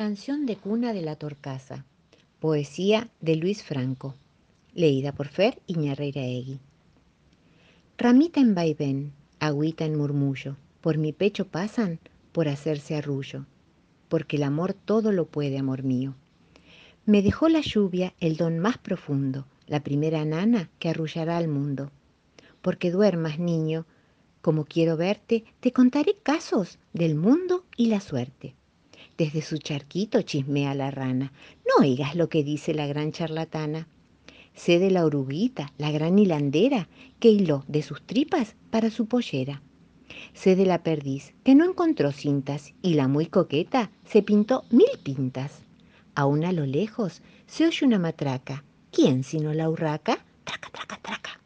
Canción de cuna de la Torcaza. Poesía de Luis Franco. Leída por Fer Egui. Ramita en vaivén, agüita en murmullo, por mi pecho pasan por hacerse arrullo, porque el amor todo lo puede, amor mío. Me dejó la lluvia el don más profundo, la primera nana que arrullará al mundo. Porque duermas, niño, como quiero verte, te contaré casos del mundo y la suerte. Desde su charquito chismea la rana. No oigas lo que dice la gran charlatana. Sé de la oruguita, la gran hilandera, que hiló de sus tripas para su pollera. Sé de la perdiz, que no encontró cintas, y la muy coqueta se pintó mil pintas. Aún a lo lejos se oye una matraca. ¿Quién sino la urraca? Traca, traca, traca.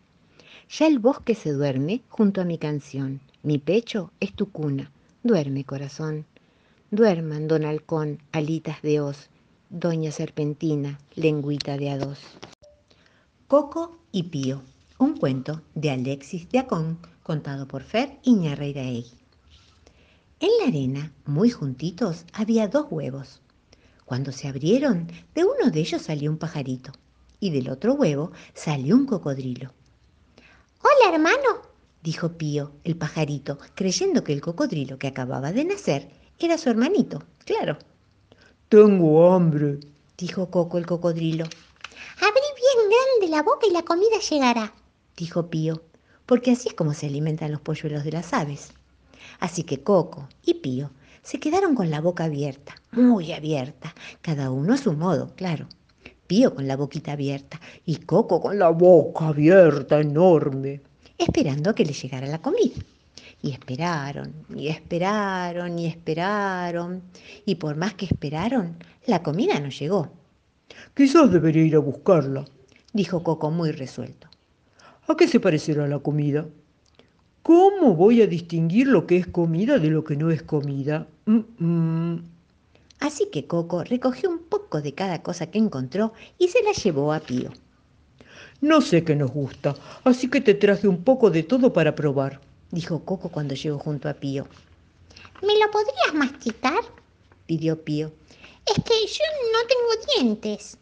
Ya el bosque se duerme junto a mi canción. Mi pecho es tu cuna. Duerme, corazón. Duerman, don Halcón, alitas de hoz, doña Serpentina, lengüita de a dos. Coco y Pío, un cuento de Alexis de Acón, contado por Fer Iñarreiraegui. En la arena, muy juntitos, había dos huevos. Cuando se abrieron, de uno de ellos salió un pajarito y del otro huevo salió un cocodrilo. Hola, hermano, dijo Pío, el pajarito, creyendo que el cocodrilo que acababa de nacer era su hermanito, claro. Tengo hambre, dijo Coco el cocodrilo. Abrí bien grande la boca y la comida llegará, dijo Pío, porque así es como se alimentan los polluelos de las aves. Así que Coco y Pío se quedaron con la boca abierta, muy abierta, cada uno a su modo, claro. Pío con la boquita abierta y Coco con la boca abierta enorme, esperando a que le llegara la comida. Y esperaron, y esperaron, y esperaron. Y por más que esperaron, la comida no llegó. Quizás debería ir a buscarla, dijo Coco muy resuelto. ¿A qué se parecerá la comida? ¿Cómo voy a distinguir lo que es comida de lo que no es comida? Así que Coco recogió un poco de cada cosa que encontró y se la llevó a Pío. No sé qué nos gusta, así que te traje un poco de todo para probar dijo Coco cuando llegó junto a Pío. ¿Me lo podrías masticar? pidió Pío. Es que yo no tengo dientes.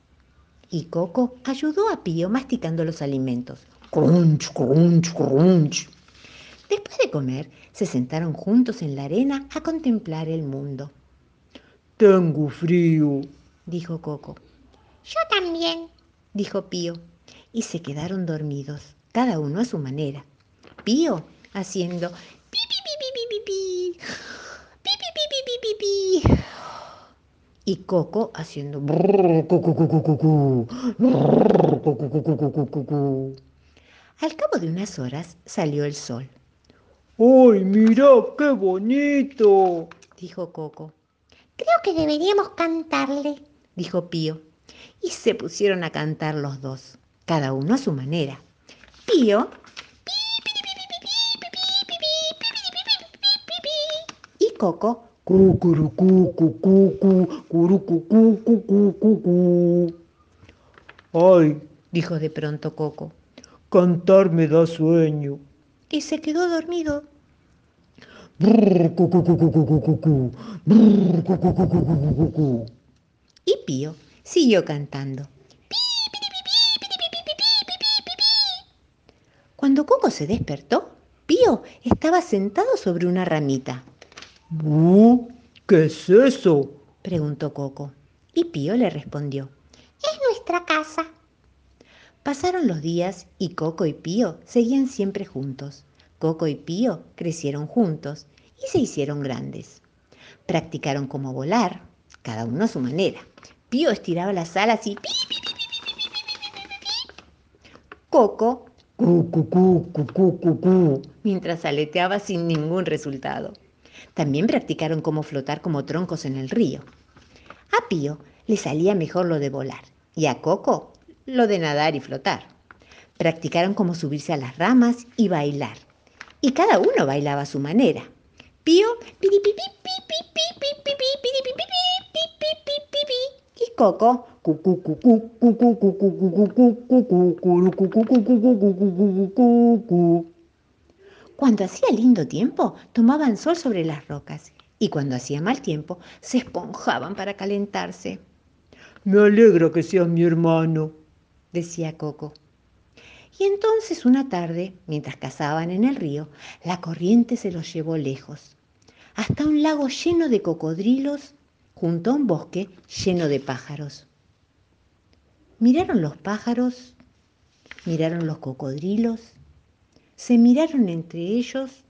Y Coco ayudó a Pío masticando los alimentos. Crunch, crunch, crunch. Después de comer, se sentaron juntos en la arena a contemplar el mundo. Tengo frío, dijo Coco. Yo también, dijo Pío. Y se quedaron dormidos, cada uno a su manera. Pío haciendo pi, pi, pi, Y Coco haciendo Al cabo de unas horas salió el sol. ¡Ay, mira, qué bonito! dijo Coco. Creo que deberíamos cantarle, dijo Pío. Y se pusieron a cantar los dos, cada uno a su manera. Pío Coco. Ay, dijo de pronto Coco. Cantar me da sueño. Y se quedó dormido. Y Pío siguió cantando. Cuando Coco se despertó, Pío estaba sentado sobre una ramita. ¿Qué es eso? preguntó Coco. Y Pío le respondió. Es nuestra casa. Pasaron los días y Coco y Pío seguían siempre juntos. Coco y Pío crecieron juntos y se hicieron grandes. Practicaron cómo volar, cada uno a su manera. Pío estiraba las alas y Coco mientras aleteaba sin ningún resultado. También practicaron cómo flotar como troncos en el río. A Pío le salía mejor lo de volar y a Coco lo de nadar y flotar. Practicaron cómo subirse a las ramas y bailar. Y cada uno bailaba a su manera. Pío y Coco cuando hacía lindo tiempo, tomaban sol sobre las rocas y cuando hacía mal tiempo se esponjaban para calentarse. Me alegra que seas mi hermano, decía Coco. Y entonces una tarde, mientras cazaban en el río, la corriente se los llevó lejos, hasta un lago lleno de cocodrilos, junto a un bosque lleno de pájaros. Miraron los pájaros, miraron los cocodrilos, se miraron entre ellos.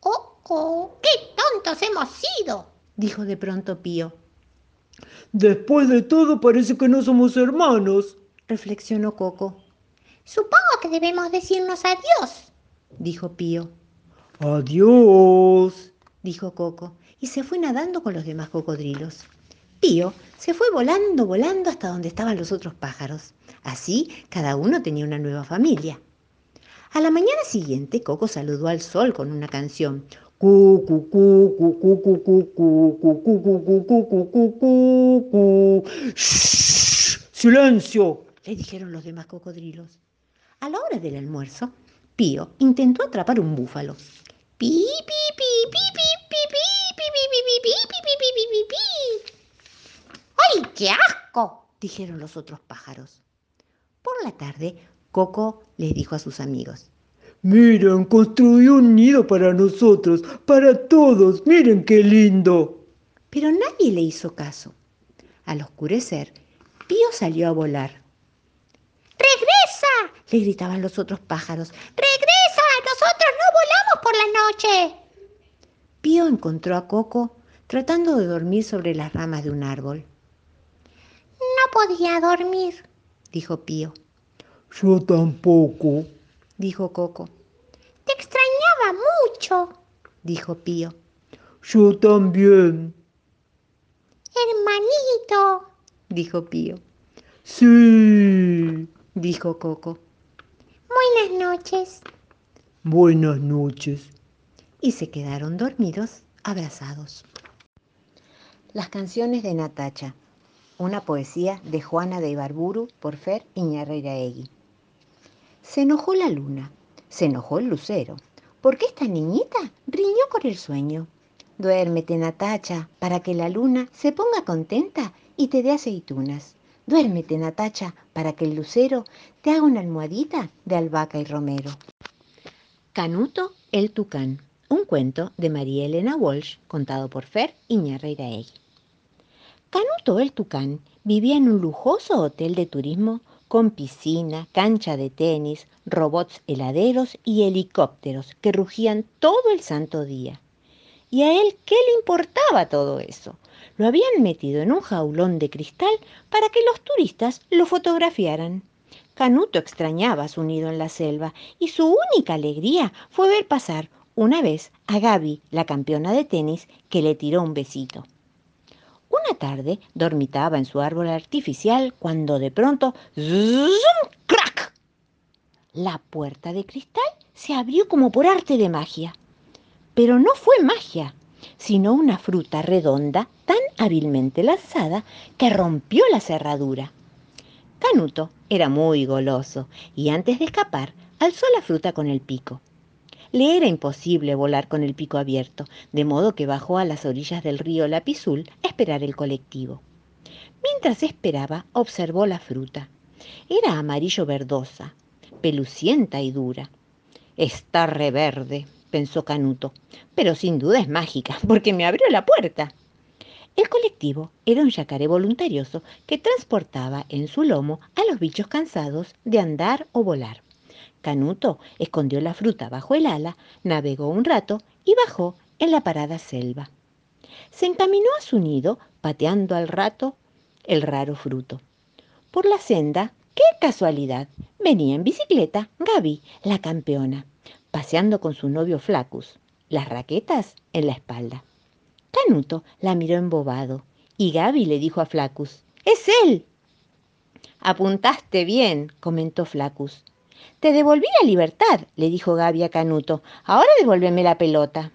¡Oh, oh! ¡Qué tontos hemos sido! dijo de pronto Pío. Después de todo parece que no somos hermanos, reflexionó Coco. Supongo que debemos decirnos adiós, dijo Pío. Adiós, dijo Coco, y se fue nadando con los demás cocodrilos. Pío se fue volando, volando hasta donde estaban los otros pájaros. Así cada uno tenía una nueva familia. A la mañana siguiente, Coco saludó al sol con una canción. ¡Silencio! le dijeron los demás cocodrilos. A la hora del almuerzo, Pío intentó atrapar un búfalo. ¡Pi, ¡Ay, qué asco! dijeron los otros pájaros. Por la tarde, Coco les dijo a sus amigos. Miren, construyó un nido para nosotros, para todos. Miren qué lindo. Pero nadie le hizo caso. Al oscurecer, Pío salió a volar. ¡Regresa! le gritaban los otros pájaros. ¡Regresa! Nosotros no volamos por la noche. Pío encontró a Coco tratando de dormir sobre las ramas de un árbol. No podía dormir, dijo Pío. Yo tampoco, dijo Coco. Te extrañaba mucho, dijo Pío. Yo también. Hermanito, dijo Pío. Sí, dijo Coco. Buenas noches. Buenas noches. Y se quedaron dormidos, abrazados. Las canciones de Natacha. Una poesía de Juana de Ibarburu por Fer Iñarreiraegui. Se enojó la luna, se enojó el lucero, porque esta niñita riñó con el sueño. Duérmete, Natacha, para que la luna se ponga contenta y te dé aceitunas. Duérmete, Natacha, para que el lucero te haga una almohadita de albahaca y romero. Canuto el Tucán, un cuento de María Elena Walsh, contado por Fer Iñarreiraegui. Canuto el Tucán vivía en un lujoso hotel de turismo con piscina, cancha de tenis, robots heladeros y helicópteros que rugían todo el santo día. ¿Y a él qué le importaba todo eso? Lo habían metido en un jaulón de cristal para que los turistas lo fotografiaran. Canuto extrañaba su nido en la selva y su única alegría fue ver pasar una vez a Gaby, la campeona de tenis, que le tiró un besito. Una tarde dormitaba en su árbol artificial cuando de pronto ¡zum! ¡crack! La puerta de cristal se abrió como por arte de magia. Pero no fue magia, sino una fruta redonda tan hábilmente lanzada que rompió la cerradura. Canuto era muy goloso y antes de escapar alzó la fruta con el pico. Le era imposible volar con el pico abierto, de modo que bajó a las orillas del río Lapizul a esperar el colectivo. Mientras esperaba, observó la fruta. Era amarillo verdosa, pelucienta y dura. Está reverde, pensó Canuto, pero sin duda es mágica, porque me abrió la puerta. El colectivo era un yacaré voluntarioso que transportaba en su lomo a los bichos cansados de andar o volar. Canuto escondió la fruta bajo el ala, navegó un rato y bajó en la parada selva. Se encaminó a su nido, pateando al rato el raro fruto. Por la senda, qué casualidad, venía en bicicleta Gaby, la campeona, paseando con su novio Flacus, las raquetas en la espalda. Canuto la miró embobado y Gaby le dijo a Flacus, ¡Es él! Apuntaste bien, comentó Flacus. Te devolví la libertad, le dijo Gaby a Canuto. Ahora devuélveme la pelota.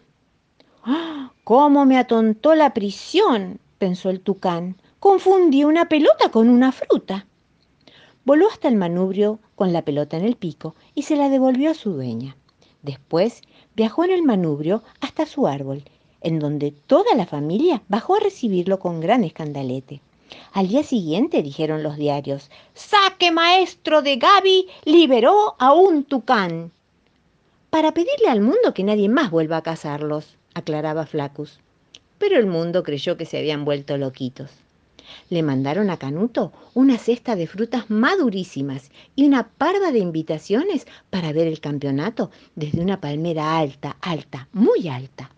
¡Ah! ¿Cómo me atontó la prisión? pensó el tucán. Confundí una pelota con una fruta. Voló hasta el manubrio con la pelota en el pico y se la devolvió a su dueña. Después viajó en el manubrio hasta su árbol en donde toda la familia bajó a recibirlo con gran escandalete. Al día siguiente dijeron los diarios, Saque maestro de Gaby liberó a un tucán. Para pedirle al mundo que nadie más vuelva a cazarlos, aclaraba Flacus. Pero el mundo creyó que se habían vuelto loquitos. Le mandaron a Canuto una cesta de frutas madurísimas y una parva de invitaciones para ver el campeonato desde una palmera alta, alta, muy alta.